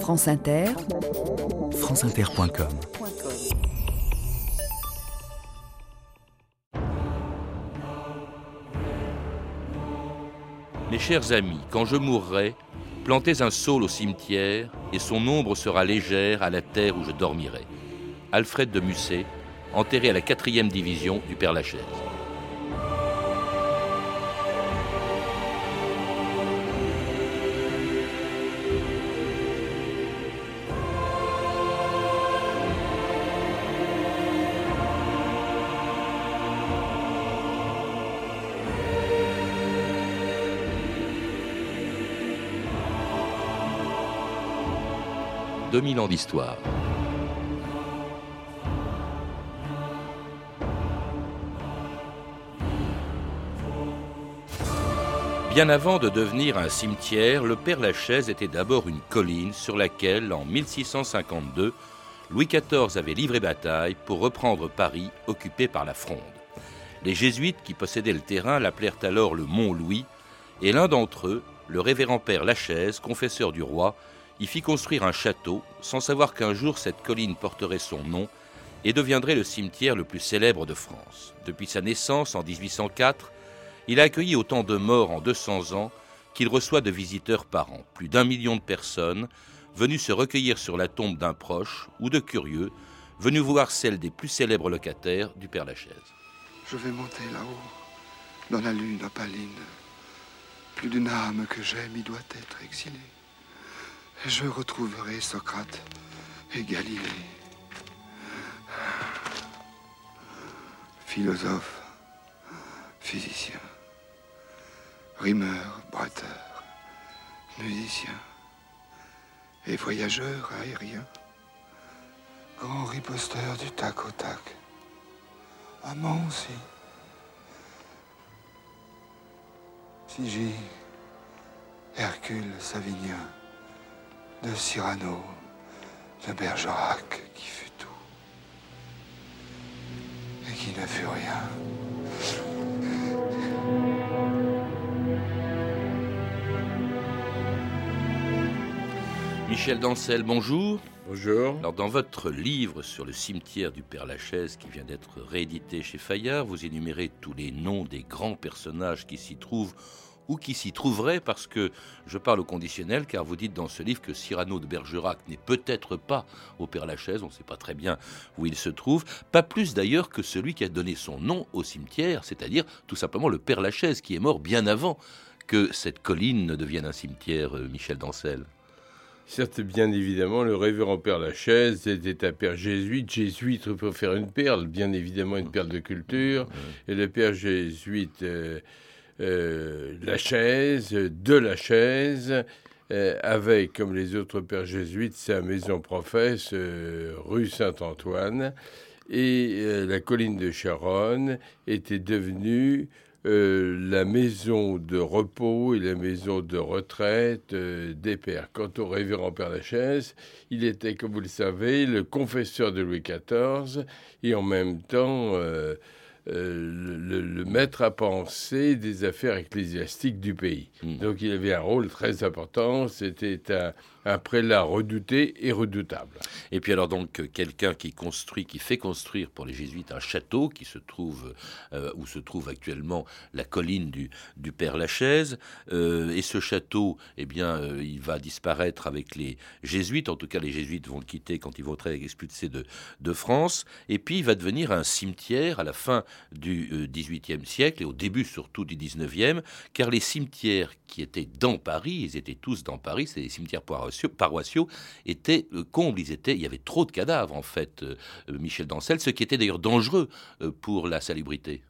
France Inter, franceinter.com Mes chers amis, quand je mourrai, plantez un saule au cimetière et son ombre sera légère à la terre où je dormirai. Alfred de Musset, enterré à la 4e division du Père Lachaise. « 2000 ans d'histoire. Bien avant de devenir un cimetière, le Père Lachaise était d'abord une colline sur laquelle, en 1652, Louis XIV avait livré bataille pour reprendre Paris occupé par la Fronde. Les jésuites qui possédaient le terrain l'appelèrent alors le Mont Louis, et l'un d'entre eux, le révérend Père Lachaise, confesseur du roi, y fit construire un château, sans savoir qu'un jour cette colline porterait son nom et deviendrait le cimetière le plus célèbre de France. Depuis sa naissance en 1804, il a accueilli autant de morts en 200 ans qu'il reçoit de visiteurs par an, plus d'un million de personnes venues se recueillir sur la tombe d'un proche ou de curieux venus voir celle des plus célèbres locataires du Père Lachaise. Je vais monter là-haut, dans la lune opaline. Plus d'une âme que j'aime y doit être exilée. Je retrouverai Socrate et Galilée. Philosophe, physicien, rimeur, bretteur, musicien et voyageur aérien. Grand riposteur du tac au tac. Amant aussi. Figi, Hercule Savinien de Cyrano, de Bergerac, qui fut tout et qui ne fut rien. Michel Dancel, bonjour. Bonjour. Alors, dans votre livre sur le cimetière du Père Lachaise qui vient d'être réédité chez Fayard, vous énumérez tous les noms des grands personnages qui s'y trouvent ou qui s'y trouveraient, parce que je parle au conditionnel, car vous dites dans ce livre que Cyrano de Bergerac n'est peut-être pas au Père Lachaise, on ne sait pas très bien où il se trouve, pas plus d'ailleurs que celui qui a donné son nom au cimetière, c'est-à-dire tout simplement le Père Lachaise, qui est mort bien avant que cette colline ne devienne un cimetière, euh, Michel Dancel. Certes, bien évidemment, le révérend Père Lachaise était un père jésuite. Jésuite pour faire une perle, bien évidemment une perle de culture. Et le père jésuite euh, euh, Lachaise, de Lachaise, euh, avec, comme les autres pères jésuites, sa maison professe, euh, rue Saint-Antoine. Et la colline de Charonne était devenue la maison de repos et la maison de retraite des pères. Quant au révérend Père Lachaise, il était, comme vous le savez, le confesseur de Louis XIV et en même temps euh, le, le maître à penser des affaires ecclésiastiques du pays. Mm. Donc il avait un rôle très important, c'était un, un prélat redouté et redoutable. Et puis alors donc quelqu'un qui construit, qui fait construire pour les jésuites un château qui se trouve euh, où se trouve actuellement la colline du, Père Lachaise. Euh, et ce château, eh bien, euh, il va disparaître avec les jésuites. En tout cas, les jésuites vont le quitter quand ils vont être expulsés de, de France. Et puis il va devenir un cimetière à la fin du XVIIIe siècle et au début surtout du XIXe, car les cimetières qui étaient dans Paris, ils étaient tous dans Paris, c'est des cimetières paroissiaux, étaient euh, combles. Ils étaient, il y avait trop de cadavres en fait, euh, euh, Michel Dancel, ce qui était d'ailleurs dangereux pour la salubrité.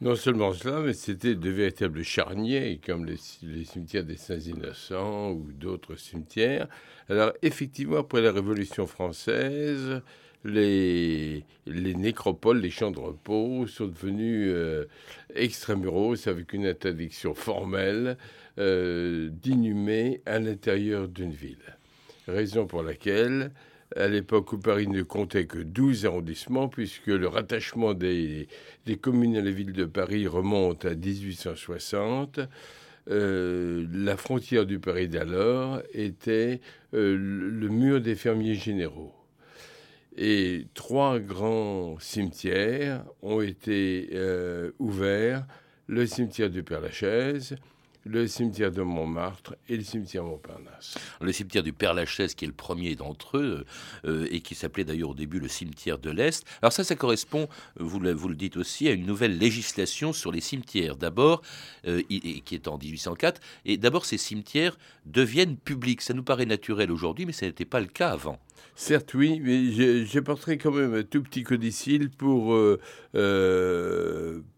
Non seulement cela, mais c'était de véritables charniers, comme les, les cimetières des Saints-Innocents ou d'autres cimetières. Alors, effectivement, après la Révolution française, les, les nécropoles, les champs de repos sont devenus euh, extramuros avec une interdiction formelle euh, d'inhumer à l'intérieur d'une ville. Raison pour laquelle, à l'époque où Paris ne comptait que 12 arrondissements, puisque le rattachement des, des communes à la ville de Paris remonte à 1860, euh, la frontière du Paris d'alors était euh, le mur des fermiers généraux. Et trois grands cimetières ont été euh, ouverts, le cimetière du Père-Lachaise, le cimetière de Montmartre et le cimetière Montparnasse. Le cimetière du Père-Lachaise, qui est le premier d'entre eux, euh, et qui s'appelait d'ailleurs au début le cimetière de l'Est. Alors ça, ça correspond, vous le, vous le dites aussi, à une nouvelle législation sur les cimetières. D'abord, euh, qui est en 1804, et d'abord ces cimetières deviennent publics. Ça nous paraît naturel aujourd'hui, mais ce n'était pas le cas avant. Certes, oui, mais j'apporterai quand même un tout petit codicile pour, euh,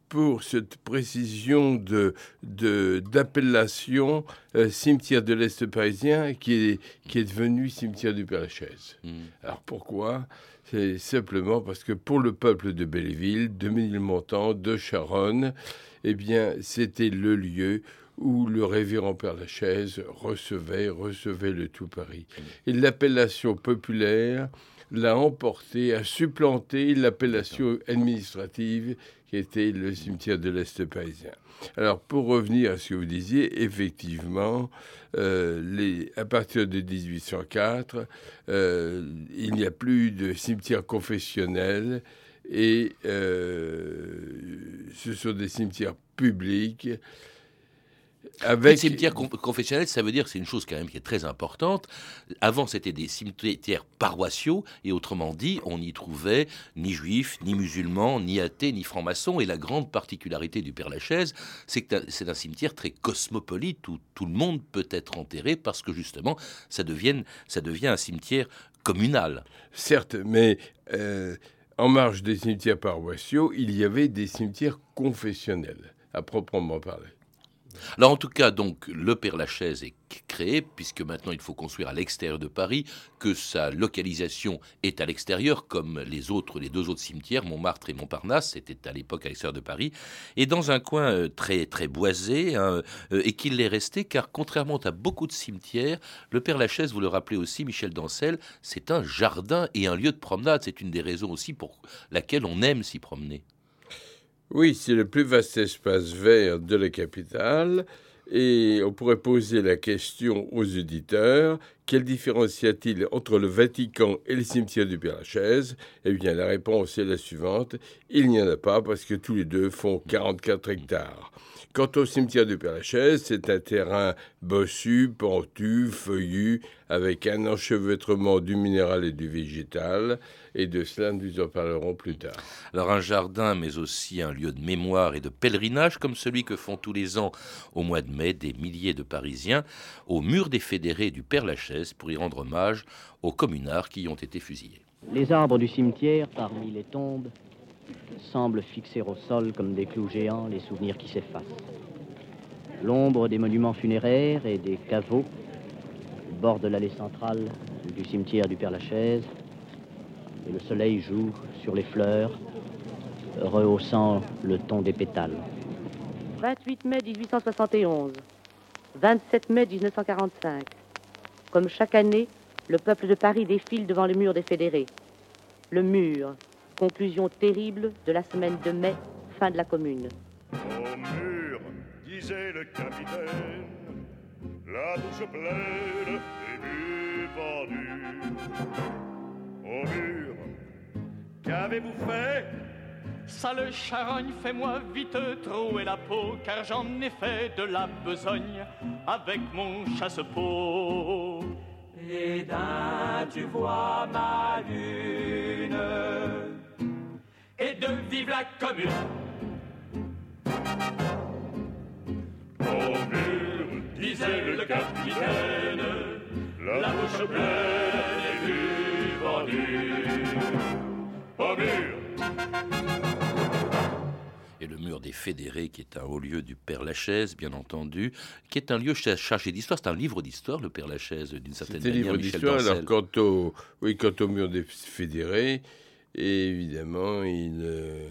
pour cette précision de, d'appellation euh, cimetière de l'Est parisien qui est, qui est devenu cimetière du Père-Lachaise. Hmm. Alors pourquoi? C'est simplement parce que pour le peuple de Belleville, de Ménilmontant, de Charonne, eh bien, c'était le lieu où le révérend Père Lachaise recevait, recevait le tout Paris. Hmm. Et l'appellation populaire l'a emporté, a supplanté l'appellation administrative qui était le cimetière de l'Est parisien. Alors, pour revenir à ce que vous disiez, effectivement, euh, les, à partir de 1804, euh, il n'y a plus de cimetière confessionnel et euh, ce sont des cimetières publics avec... Les cimetières confessionnels, ça veut dire c'est une chose quand même qui est très importante. Avant, c'était des cimetières paroissiaux, et autrement dit, on n'y trouvait ni juifs, ni musulmans, ni athées, ni francs-maçons. Et la grande particularité du Père Lachaise, c'est que c'est un cimetière très cosmopolite où tout le monde peut être enterré parce que justement, ça devient, ça devient un cimetière communal. Certes, mais euh, en marge des cimetières paroissiaux, il y avait des cimetières confessionnels, à proprement parler. Alors en tout cas, donc, le Père Lachaise est créé, puisque maintenant il faut construire à l'extérieur de Paris, que sa localisation est à l'extérieur, comme les autres, les deux autres cimetières, Montmartre et Montparnasse, c'était à l'époque à l'extérieur de Paris, et dans un coin euh, très très boisé, hein, euh, et qu'il l'est resté, car contrairement à beaucoup de cimetières, le Père Lachaise, vous le rappelez aussi, Michel Dancel, c'est un jardin et un lieu de promenade. C'est une des raisons aussi pour laquelle on aime s'y promener. Oui, c'est le plus vaste espace vert de la capitale. Et on pourrait poser la question aux auditeurs quelle différence y a-t-il entre le Vatican et le cimetière du Père-Lachaise Eh bien, la réponse est la suivante il n'y en a pas parce que tous les deux font 44 hectares. Quant au cimetière du Père-Lachaise, c'est un terrain bossu, pentu, feuillu, avec un enchevêtrement du minéral et du végétal, et de cela nous en parlerons plus tard. Alors un jardin, mais aussi un lieu de mémoire et de pèlerinage, comme celui que font tous les ans au mois de mai des milliers de Parisiens au mur des fédérés du Père-Lachaise pour y rendre hommage aux communards qui y ont été fusillés. Les arbres du cimetière, parmi les tombes, semblent fixer au sol comme des clous géants les souvenirs qui s'effacent. L'ombre des monuments funéraires et des caveaux borde l'allée centrale du cimetière du Père-Lachaise et le soleil joue sur les fleurs, rehaussant le ton des pétales. 28 mai 1871, 27 mai 1945. Comme chaque année, le peuple de Paris défile devant le mur des fédérés. Le mur, Conclusion terrible de la semaine de mai, fin de la commune. Au mur, disait le capitaine, la bouche pleine et du vendu. Au mur, qu'avez-vous fait Sale charogne, fais-moi vite trouer la peau, car j'en ai fait de la besogne avec mon chasse-peau. Et d'un, tu vois ma lune et de vivre la commune. Au disait le capitaine, la bouche pleine et du vendu. Au. Mur des fédérés, qui est un haut lieu du Père Lachaise, bien entendu, qui est un lieu chargé d'histoire. C'est un livre d'histoire, le Père Lachaise, d'une certaine manière. C'est un livre d'histoire. Alors, quant au, oui, quant au mur des fédérés, évidemment, il euh,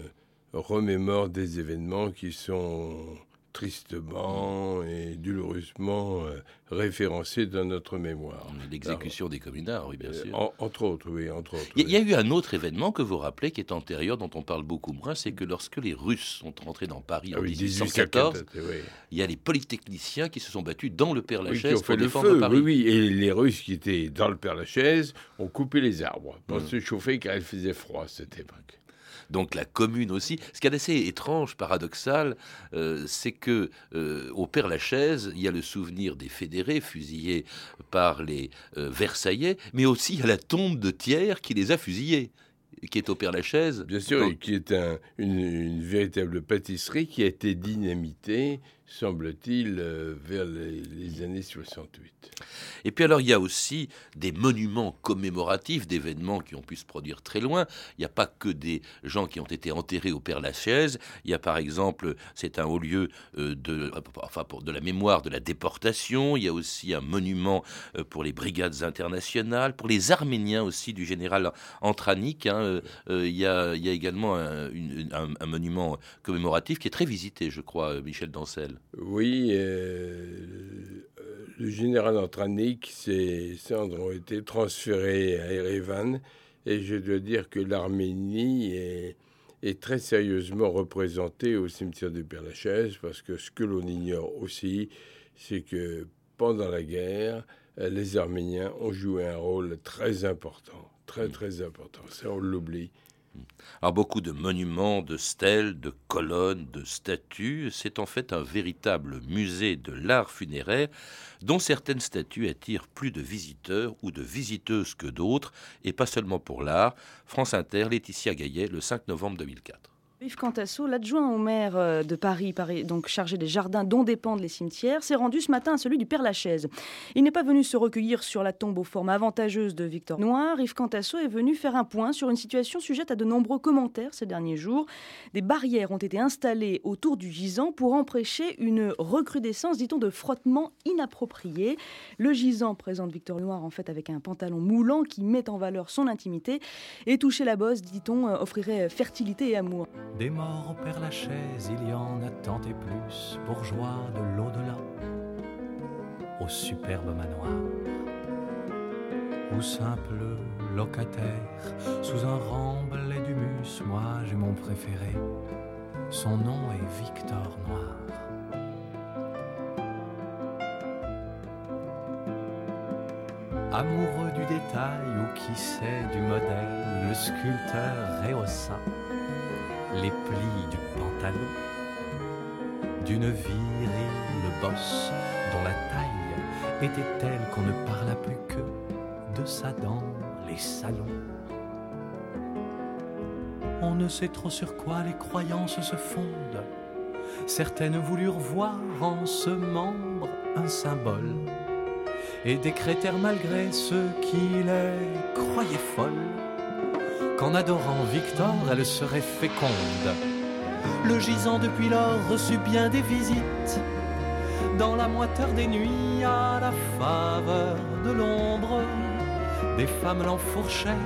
remémore des événements qui sont tristement et douloureusement euh, référencé dans notre mémoire. L'exécution des communards, oui, bien Euh, sûr. en- entre autres, oui, entre autres. Il y, a- y eu un autre événement que vous rappelez qui est antérieur, dont on parle beaucoup moins, c'est que lorsque les Russes sont rentrés dans Paris Ah en oui, 1814, 1814, oui. il y a les polytechniciens qui se sont battus dans le Père Oui, Lachaise qui ont pour fait le défendre feu, Paris. oui, oui. Et les Russes qui étaient dans le Père-Lachaise ont coupé les arbres pour Mm. se chauffer car il faisait froid à cette époque. Donc la commune aussi. Ce qui est assez étrange, paradoxal, euh, c'est que euh, au Père Lachaise, il y a le souvenir des fédérés fusillés par les euh, Versaillais, mais aussi il y a la tombe de Thiers qui les a fusillés, qui est au Père Lachaise. Bien sûr, Donc, et qui est un- une, une véritable pâtisserie qui a été dynamitée, semble-t-il, euh, vers les, les années 68. Et puis alors il y a aussi des monuments commémoratifs d'événements qui ont pu se produire très loin. Il n'y a pas que des gens qui ont été enterrés au Père Lachaise. Il y a par exemple, c'est un haut lieu euh, de, la mémoire de la déportation. Il y a aussi un monument euh, pour les brigades internationales, pour les Arméniens aussi du général Antranik. hein. Il, y a, également un, monument commémoratif qui est très visité, je crois, Michel Dancel. Oui, euh, le général Antranik, ses cendres ont été transférées à Erevan et je dois dire que l'Arménie est, est très sérieusement représentée au cimetière du Père-Lachaise parce que ce que l'on ignore aussi, c'est que pendant la guerre, euh, les Arméniens ont joué un rôle très important, très très important. Ça, on l'oublie. Alors beaucoup de monuments, de stèles, de colonnes, de statues, c'est en fait un véritable musée de l'art funéraire dont certaines statues attirent plus de visiteurs ou de visiteuses que d'autres, et pas seulement pour l'art. France Inter, Laetitia Gaillet, le 5 novembre 2004. Yves Cantasso, l'adjoint au maire euh, de Paris, Paris, donc chargé des jardins dont dépendent les cimetières, s'est rendu ce matin à celui du Père Lachaise. Il n'est pas venu se recueillir sur la tombe aux formes avantageuses de Victor Noir. Yves Cantasso est venu faire un point sur une situation sujette à de nombreux commentaires ces derniers jours. Des barrières ont été installées autour du gisant pour empêcher une recrudescence, dit-on, de frottements inappropriés. Le gisant présente Victor Noir en fait avec un pantalon moulant qui met en valeur son intimité et toucher la bosse, dit-on, euh, offrirait fertilité et amour. Des morts au Père Lachaise, il y en a tant et plus, bourgeois de l'au-delà, au superbe manoir, ou simple locataire, sous un remblai d'humus, moi j'ai mon préféré, son nom est Victor Noir. Amoureux du détail ou qui sait du modèle, le sculpteur rehaussa les plis du pantalon d'une virile bosse dont la taille était telle qu'on ne parla plus que de ça dans les salons. On ne sait trop sur quoi les croyances se fondent. Certaines voulurent voir en ce membre un symbole et décrétèrent malgré ceux qui les croyaient folles qu'en adorant Victor, elle serait féconde. Le gisant depuis lors reçut bien des visites, dans la moiteur des nuits, à la faveur de l'ombre. Des femmes l'enfourchaient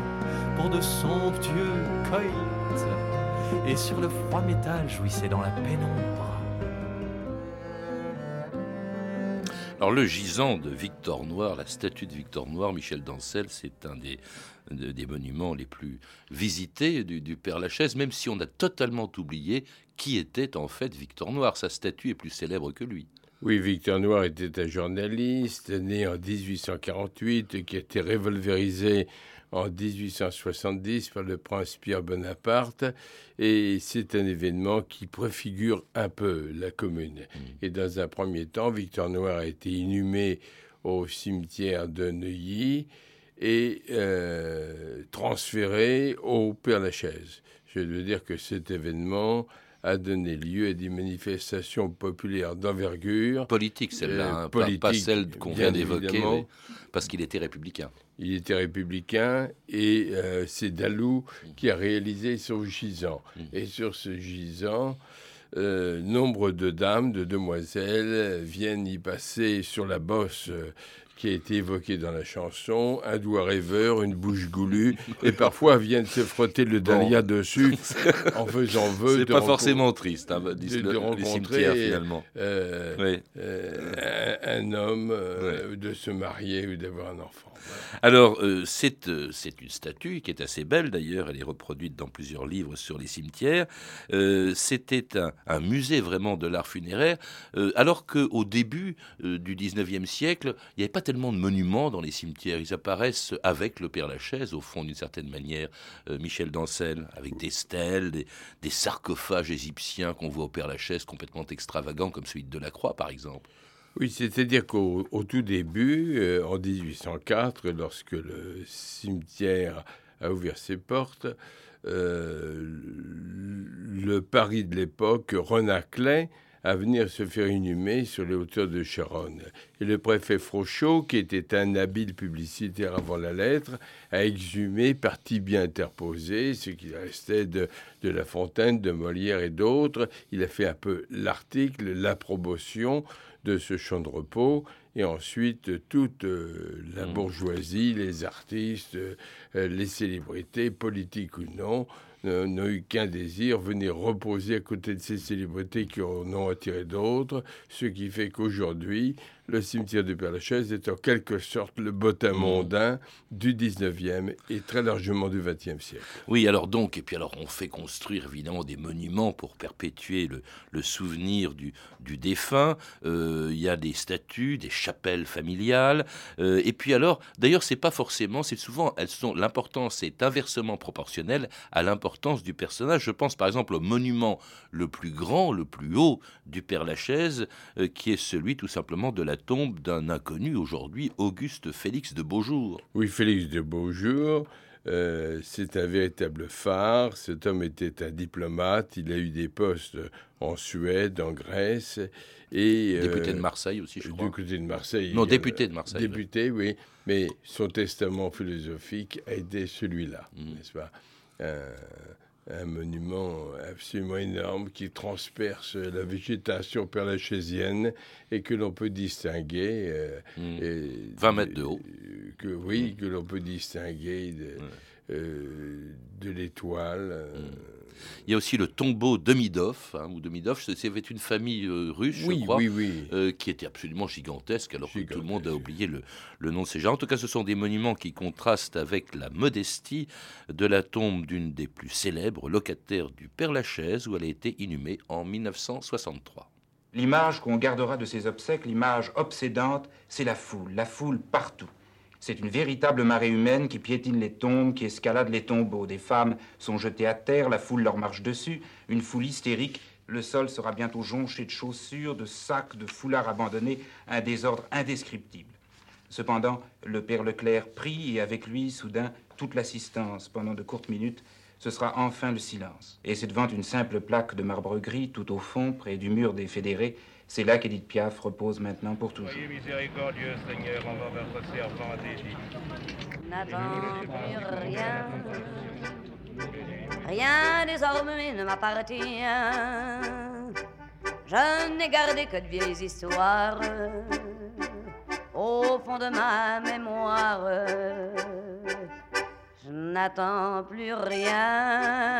pour de somptueux coïts, et sur le froid métal jouissaient dans la pénombre. Alors le gisant de Victor Noir, la statue de Victor Noir, Michel Dancel, c'est un des, de- des monuments les plus visités du, du Père Lachaise, même si on a totalement oublié qui était en fait Victor Noir. Sa statue est plus célèbre que lui. Oui, Victor Noir était un journaliste né en 1848 qui a été revolverisé en 1870 par le prince Pierre Bonaparte et c'est un événement qui préfigure un peu la commune. Et dans un premier temps, Victor Noir a été inhumé au cimetière de Neuilly et euh, transféré au Père-Lachaise. Je veux dire que cet événement a donné lieu à des manifestations populaires d'envergure. Politique celle-là, Euh, hein, pas- celle qu'on vient d'évoquer, parce qu'il était républicain. Il était républicain et euh, c'est Dalou qui a réalisé son gisant. Et sur ce gisant, euh, nombre de dames, de demoiselles viennent y passer sur la bosse qui a été évoqué dans la chanson, un doigt rêveur, une bouche goulue, et parfois viennent se frotter le dahlia dessus en faisant vœu. C'est pas forcément triste, hein, de, de rencontrer finalement. euh, Oui. euh, un, un homme, euh, de se marier ou d'avoir un enfant. Alors, euh, c'est euh, une statue qui est assez belle d'ailleurs, elle est reproduite dans plusieurs livres sur les cimetières. Euh, C'était un, un musée vraiment de l'art funéraire, euh, alors qu'au début euh, du 19e siècle, il n'y avait pas tellement de monuments dans les cimetières. Ils apparaissent avec le Père Lachaise, au fond, d'une certaine manière, euh, Michel Dancel, avec des stèles, des, des sarcophages égyptiens qu'on voit au Père Lachaise complètement extravagants, comme celui de Delacroix par exemple. Oui, c'est-à-dire qu'au au tout début, euh, en 1804, lorsque le cimetière a ouvert ses portes, euh, le Paris de l'époque renaclait à venir se faire inhumer sur les hauteurs de Charonne. Et le préfet Frochot, qui était un habile publicitaire avant la lettre, a exhumé, partie bien interposée, ce qui restait de, de La Fontaine, de Molière et d'autres. Il a fait un peu l'article, la promotion de ce champ de repos, et ensuite toute euh, la bourgeoisie, les artistes, euh, les célébrités, politiques ou non, euh, n'ont eu qu'un désir, venir reposer à côté de ces célébrités qui en ont attiré d'autres, ce qui fait qu'aujourd'hui, le cimetière du Père-Lachaise est en quelque sorte le bottin mondain du 19e et très largement du 20e siècle. Oui, alors donc, et puis alors on fait construire évidemment des monuments pour perpétuer le, le souvenir du, du défunt. Euh, Il y a des statues, des chapelles familiales. Euh, et puis alors, d'ailleurs, c'est pas forcément, c'est souvent, elles sont, l'importance est inversement proportionnelle à l'importance du personnage. Je pense par exemple au monument le plus grand, le plus haut du Père Lachaise, euh, qui est celui tout simplement de la tombe d'un inconnu aujourd'hui, Auguste Félix de Beaujour. Oui, Félix de Beaujour, euh, c'est un véritable phare. Cet homme était un diplomate. Il a eu des postes en Suède, en Grèce. Et, euh, Député de Marseille aussi, je crois. Du côté de Marseille. Non, député de Marseille, Député, oui. Mais son testament philosophique a été celui-là, Mm. n'est-ce pas? Un, un monument absolument énorme qui transperce la végétation perlachésienne et que l'on peut distinguer. euh, Mm. et- 20 mètres de haut. euh, Que, oui, que l'on peut distinguer de, euh, de l'étoile. euh, Il y a aussi le tombeau Demidov, hein, ou Demidov, c'est- c'était une famille euh, russe, Oui, je crois, oui, oui. euh, qui était absolument gigantesque, alors que tout le monde a oublié le, le nom de ces gens. En tout cas, ce sont des monuments qui contrastent avec la modestie de la tombe d'une des plus célèbres locataires du Père Lachaise, où elle a été inhumée en 1963. L'image qu'on gardera de ces obsèques, l'image obsédante, c'est la foule, la foule partout. C'est une véritable marée humaine qui piétine les tombes, qui escalade les tombeaux. Des femmes sont jetées à terre, la foule leur marche dessus, une foule hystérique. Le sol sera bientôt jonché de chaussures, de sacs, de foulards abandonnés, un désordre indescriptible. Cependant, le père Leclerc prie et avec lui, soudain, toute l'assistance pendant de courtes minutes. Ce sera enfin le silence. Et c'est devant une simple plaque de marbre gris, tout au fond, près du mur des fédérés. C'est là qu'Edith Piaf repose maintenant pour toujours. Soyez miséricordieux, Seigneur, envers votre servant n'attends plus rien. Rien désormais ne m'appartient. Je n'ai gardé que de vieilles histoires au fond de ma mémoire. Je n'attends plus rien.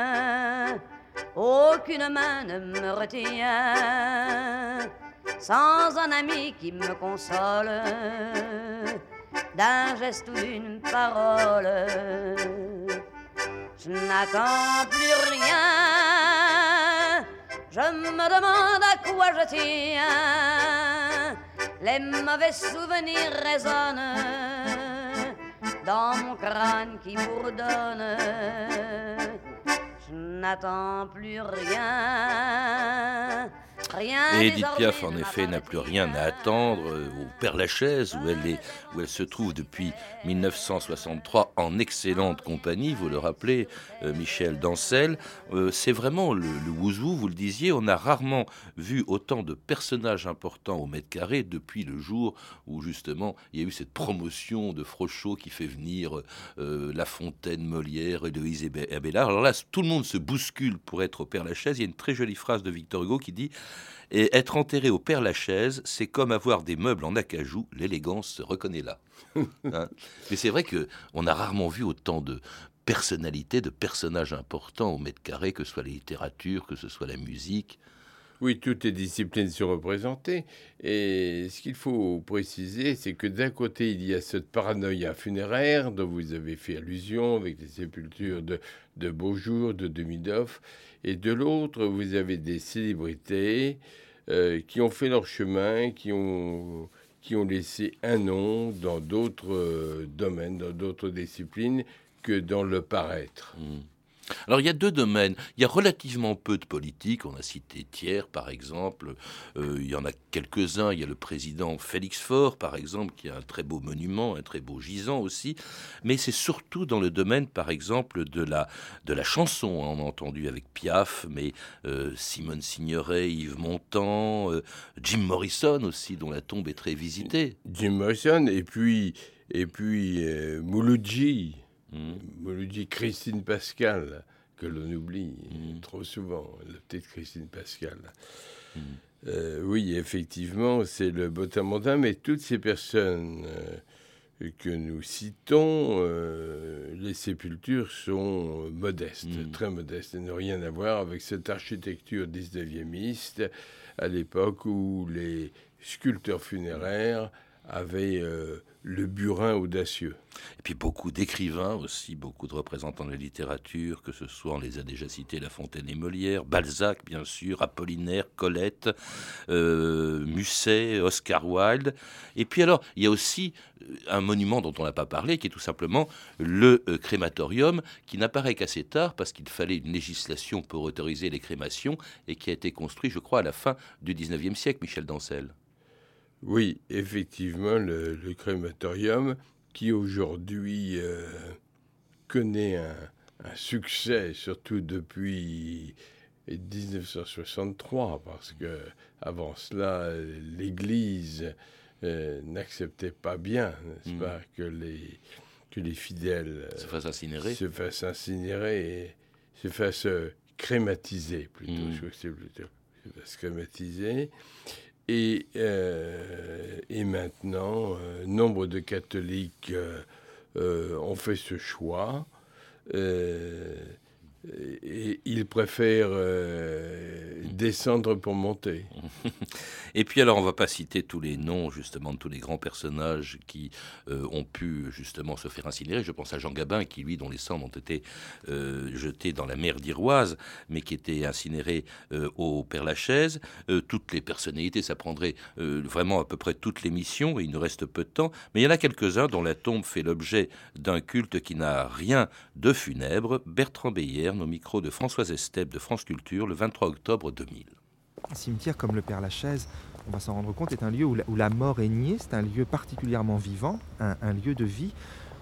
Aucune main ne me retient. Sans un ami qui me console d'un geste ou d'une parole. Je n'attends plus rien. Je me demande à quoi je tiens. Les mauvais souvenirs résonnent dans mon crâne qui bourdonne. Je n'attends plus rien. Rien Et Edith Piaf, en effet, n'a plus rien à attendre euh, au Père Lachaise, où elle, est, où elle se trouve depuis 1963 en excellente compagnie, vous le rappelez, euh, Michel Dancel. Euh, c'est vraiment le, le wouzou, vous le disiez, on a rarement vu autant de personnages importants au mètre carré depuis le jour où, justement, il y a eu cette promotion de Frochot qui fait venir euh, La Fontaine, Molière, Héloïse et Bé- Abélard. Alors là, tout le monde se bouscule pour être au Père Lachaise. Il y a une très jolie phrase de Victor Hugo qui dit Et être enterré au Père Lachaise, c'est comme avoir des meubles en acajou. L'élégance se reconnaît là. Hein. Mais c'est vrai que on a rarement vu autant de personnalités, de personnages importants au mètre carré, que ce soit la littérature, que ce soit la musique. Oui, toutes les disciplines sont représentées. Et ce qu'il faut préciser, c'est que d'un côté, il y a cette paranoïa funéraire dont vous avez fait allusion avec les sépultures de, de Beaujour, de Demidoff. Et de l'autre, vous avez des célébrités euh, qui ont fait leur chemin, qui ont, qui ont laissé un nom dans d'autres euh, domaines, dans d'autres disciplines que dans le paraître. Mmh. Alors il y a deux domaines. Il y a relativement peu de politique. On a cité Thiers, par exemple. Euh, il y en a quelques-uns. Il y a le président Félix Faure, par exemple, qui a un très beau monument, un très beau gisant aussi. Mais c'est surtout dans le domaine, par exemple, de la, de la chanson. On a entendu avec Piaf, mais euh, Simone Signoret, Yves Montand, euh, Jim Morrison aussi, dont la tombe est très visitée. Jim Morrison, et puis, et puis Mouloudji. Mmh. Mouloudji, Christine Pascal, que l'on oublie mmh. trop souvent, la petite Christine Pascal. Mmh. Euh, oui, effectivement, c'est le Botamondin, mais toutes ces personnes euh, que nous citons, euh, les sépultures sont modestes, très modestes, et n'ont rien à voir avec cette architecture 19e à l'époque où les sculpteurs funéraires avaient le burin audacieux. Et puis beaucoup d'écrivains aussi, beaucoup de représentants de la littérature, que ce soit, on les a déjà cités, La Fontaine et Molière, Balzac bien sûr, Apollinaire, Colette, euh, Musset, Oscar Wilde. Et puis alors, il y a aussi euh, un monument dont on n'a pas parlé, qui est tout simplement le euh, crématorium, qui n'apparaît qu'assez tard parce qu'il fallait une législation pour autoriser les crémations et qui a été construit, je crois, à la fin du 19e siècle, Michel Dancel. Oui, effectivement, le, crématorium qui aujourd'hui euh, connaît un, succès, surtout depuis 1963, parce que avant cela, l'Église euh, n'acceptait pas bien, n'est-ce mmh. pas, que les, que les fidèles se fassent incinérer, se fassent incinérer et se fassent crématiser plutôt, mmh. je crois que c'est plutôt se fassent crématiser. Et, euh, et maintenant, euh, nombre de catholiques euh, ont fait ce choix et ils préfèrent euh, descendre pour monter. Et puis alors, on va pas citer tous les noms justement de tous les grands personnages qui euh, ont pu justement se faire incinérer. Je pense à Jean Gabin, qui lui, dont les cendres ont été euh, jetés dans la mer d'Iroise, mais qui était incinéré au Père Lachaise. toutes les personnalités, ça prendrait vraiment à peu près toutes les missions, et il nous reste peu de temps. Mais il y en a quelques-uns dont la tombe fait l'objet d'un culte qui n'a rien de funèbre. Bertrand Beyer au micro de Françoise Estep de France Culture le 23 octobre 2000. Un cimetière comme le Père Lachaise, on va s'en rendre compte, est un lieu où la, mort est niée, c'est un lieu particulièrement vivant, un, lieu de vie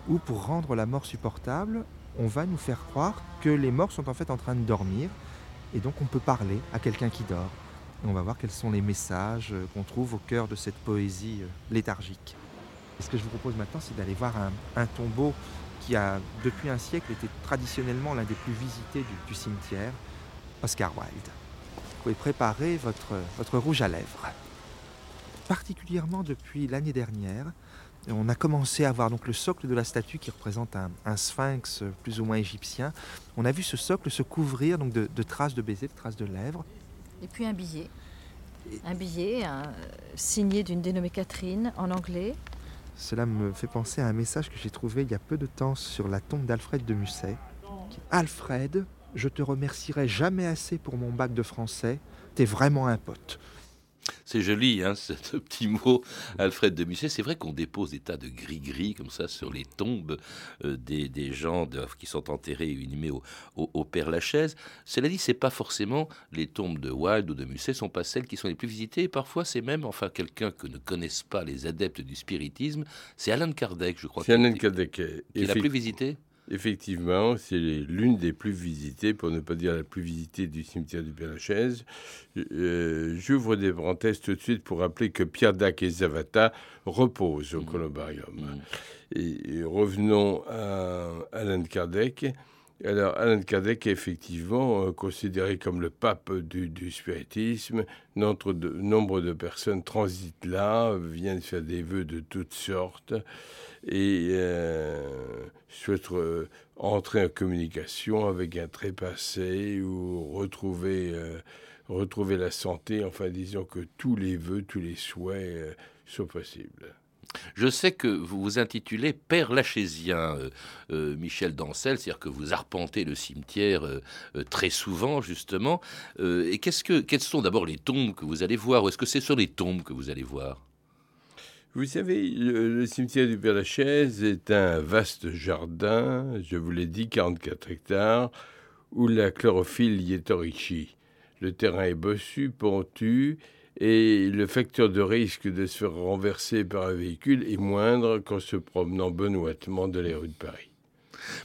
où pour rendre la mort supportable, on va nous faire croire que les morts sont en fait en train de dormir et donc on peut parler à quelqu'un qui dort. on va voir quels sont les messages euh, qu'on trouve au cœur de cette poésie euh, léthargique. ce que je vous propose maintenant, c'est d'aller voir un tombeau qui a depuis un siècle été traditionnellement l'un des plus visités du, cimetière, Oscar Wilde. Vous pouvez préparer votre, votre rouge à lèvres. Particulièrement depuis l'année dernière, on a commencé à voir donc le socle de la statue qui représente un, sphinx plus ou moins égyptien. On a vu ce socle se couvrir donc de, traces de baisers, de traces de lèvres. Et puis un billet. Un billet signé d'une dénommée Catherine en anglais, cela me fait penser à un message que j'ai trouvé il y a peu de temps sur la tombe d'Alfred de Musset. Alfred, je te remercierai jamais assez pour mon bac de français. T'es vraiment un pote. C'est joli, hein, ce petit mot, Alfred de Musset. C'est vrai qu'on dépose des tas de gris-gris comme ça sur les tombes euh, des, gens qui sont enterrés et inhumés au, Père Lachaise. Cela dit, c'est pas forcément les tombes de Wilde ou de Musset sont pas celles qui sont les plus visitées. Et parfois, c'est même, enfin, quelqu'un que ne connaissent pas les adeptes du spiritisme, c'est Alan Kardec, je crois. C'est Alan Kardec. Qui est la plus visitée Effectivement, c'est l'une des plus visitées, pour ne pas dire la plus visitée du cimetière du Père-Lachaise. Euh, j'ouvre des parenthèses tout de suite pour rappeler que Pierre Dac et Zavata reposent au mmh. columbarium. Mmh. Et, revenons à Alan Kardec. Alors, Alan Kardec est effectivement euh, considéré comme le pape du, spiritisme. Nombre de, nombre de personnes transitent là, viennent faire des vœux de toutes sortes et euh, souhaitent euh, entrer en communication avec un trépassé ou retrouver, retrouver la santé, enfin disons que tous les vœux, tous les souhaits sont possibles. Je sais que vous vous intitulez Père Lachésien, euh, euh, Michel Dancel, c'est-à-dire que vous arpentez le cimetière euh, très souvent, justement. et qu'est-ce que, quelles sont d'abord les tombes que vous allez voir Ou est-ce que c'est sur les tombes que vous allez voir? Vous savez, le, cimetière du Père Lachaise est un vaste jardin, je vous l'ai dit, 44 hectares, où la chlorophylle y est enrichie. Le terrain est bossu, pontu, et le facteur de risque de se renverser par un véhicule est moindre qu'en se promenant benoîtement de les rues de Paris.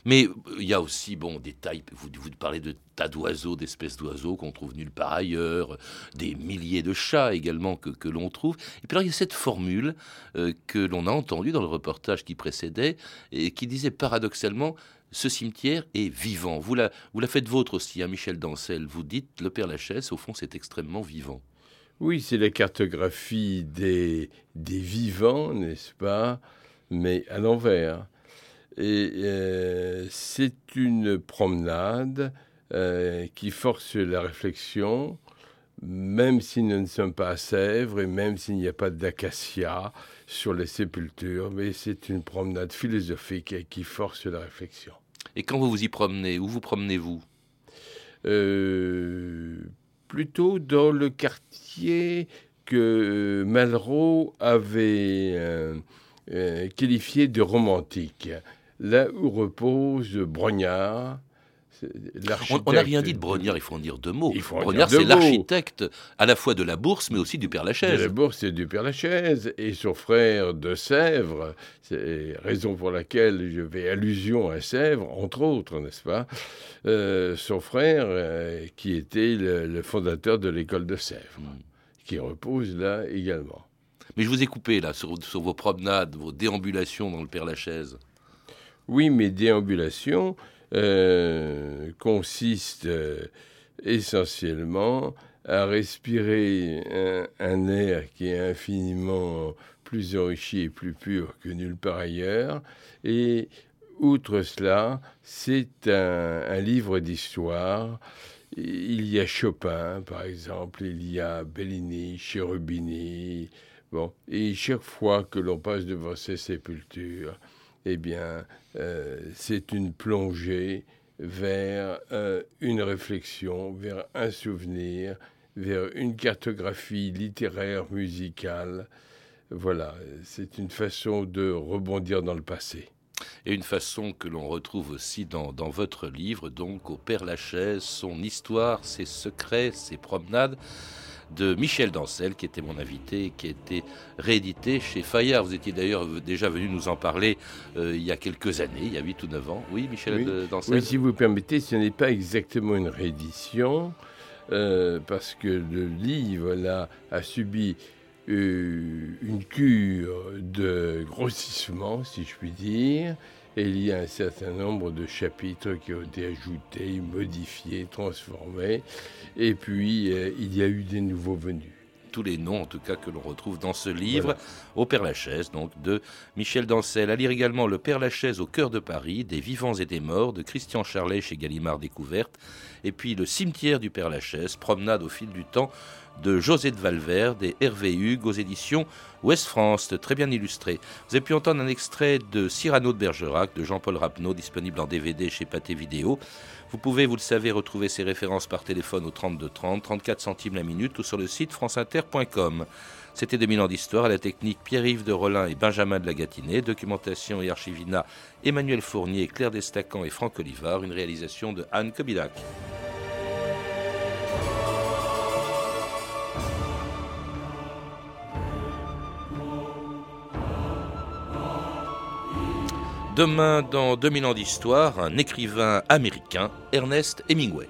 Mais euh, il y a aussi bon, des tailles, vous, vous parlez de tas d'oiseaux, d'espèces d'oiseaux qu'on trouve nulle part ailleurs, des milliers de chats également que, l'on trouve. Et puis il y a cette formule euh, que l'on a entendue dans le reportage qui précédait et qui disait paradoxalement ce cimetière est vivant. Vous la, vous la faites vôtre aussi, hein, Michel Dancel. Vous dites, le Père Lachaise, au fond, c'est extrêmement vivant. Oui, c'est la cartographie des, des vivants, n'est-ce pas Mais à l'envers. Et euh, c'est une promenade euh, qui force la réflexion, même si nous ne sommes pas à Sèvres et même s'il n'y a pas d'acacia sur les sépultures, mais c'est une promenade philosophique qui force la réflexion. Et quand vous vous y promenez, où vous promenez-vous? Euh, Plutôt dans le quartier que Malraux avait euh, euh, qualifié de romantique, là où repose Brognard, on n'a rien dit de Brognard, il faut en dire deux mots. Brognard, c'est l'architecte à la fois de la Bourse, mais aussi du Père Lachaise. De la Bourse et du Père Lachaise. Et son frère de Sèvres, c'est raison pour laquelle je fais allusion à Sèvres, entre autres, n'est-ce pas euh, Son frère, euh, qui était le, fondateur de l'école de Sèvres, hmm. qui repose là également. Mais je vous ai coupé là sur, sur vos promenades, vos déambulations dans le Père Lachaise. Oui, mes déambulations, euh, consiste euh, essentiellement à respirer un, air qui est infiniment plus enrichi et plus pur que nulle part ailleurs. Et outre cela, c'est un, livre d'histoire. Il y a Chopin, par exemple, il y a Bellini, Cherubini. Bon, et chaque fois que l'on passe devant ces sépultures, eh bien, euh, c'est une plongée vers euh, une réflexion, vers un souvenir, vers une cartographie littéraire, musicale. Voilà, c'est une façon de rebondir dans le passé. Et une façon que l'on retrouve aussi dans, dans, votre livre, donc au Père Lachaise, son histoire, ses secrets, ses promenades de Michel Dancel, qui était mon invité, qui a été réédité chez Fayard. Vous étiez d'ailleurs déjà venu nous en parler euh, il y a quelques années, il y a 8 ou 9 ans. Oui, Michel Dancel Oui, si vous permettez, ce n'est pas exactement une réédition, euh, parce que le livre là, a subi euh, une cure de grossissement, si je puis dire. Et il y a un certain nombre de chapitres qui ont été ajoutés, modifiés, transformés. Et puis, euh, il y a eu des nouveaux venus tous les noms, en tout cas, que l'on retrouve dans ce livre, Au Père Lachaise, donc, de Michel Dancel. À lire également Le Père Lachaise au cœur de Paris, des vivants et des morts, de Christian Charlet chez Gallimard Découverte. Et puis Le cimetière du Père Lachaise, promenade au fil du temps, de José de Valverde et Hervé Hugues aux éditions Ouest France, très bien illustré. Vous avez pu entendre un extrait de Cyrano de Bergerac de Jean-Paul Rapneau, disponible en DVD chez Pathé Vidéo. Vous pouvez, vous le savez, retrouver ces références par téléphone au 32 30, 34 centimes la minute ou sur le site franceinter.com. C'était 2000 ans d'histoire à la technique Pierre-Yves de Rollin et Benjamin de la Gâtinée, documentation et archivina Emmanuel Fournier, Claire Destacan et Franck Olivard, une réalisation de Anne Kobilac. Demain, dans 2000 ans d'histoire, un écrivain américain, Ernest Hemingway.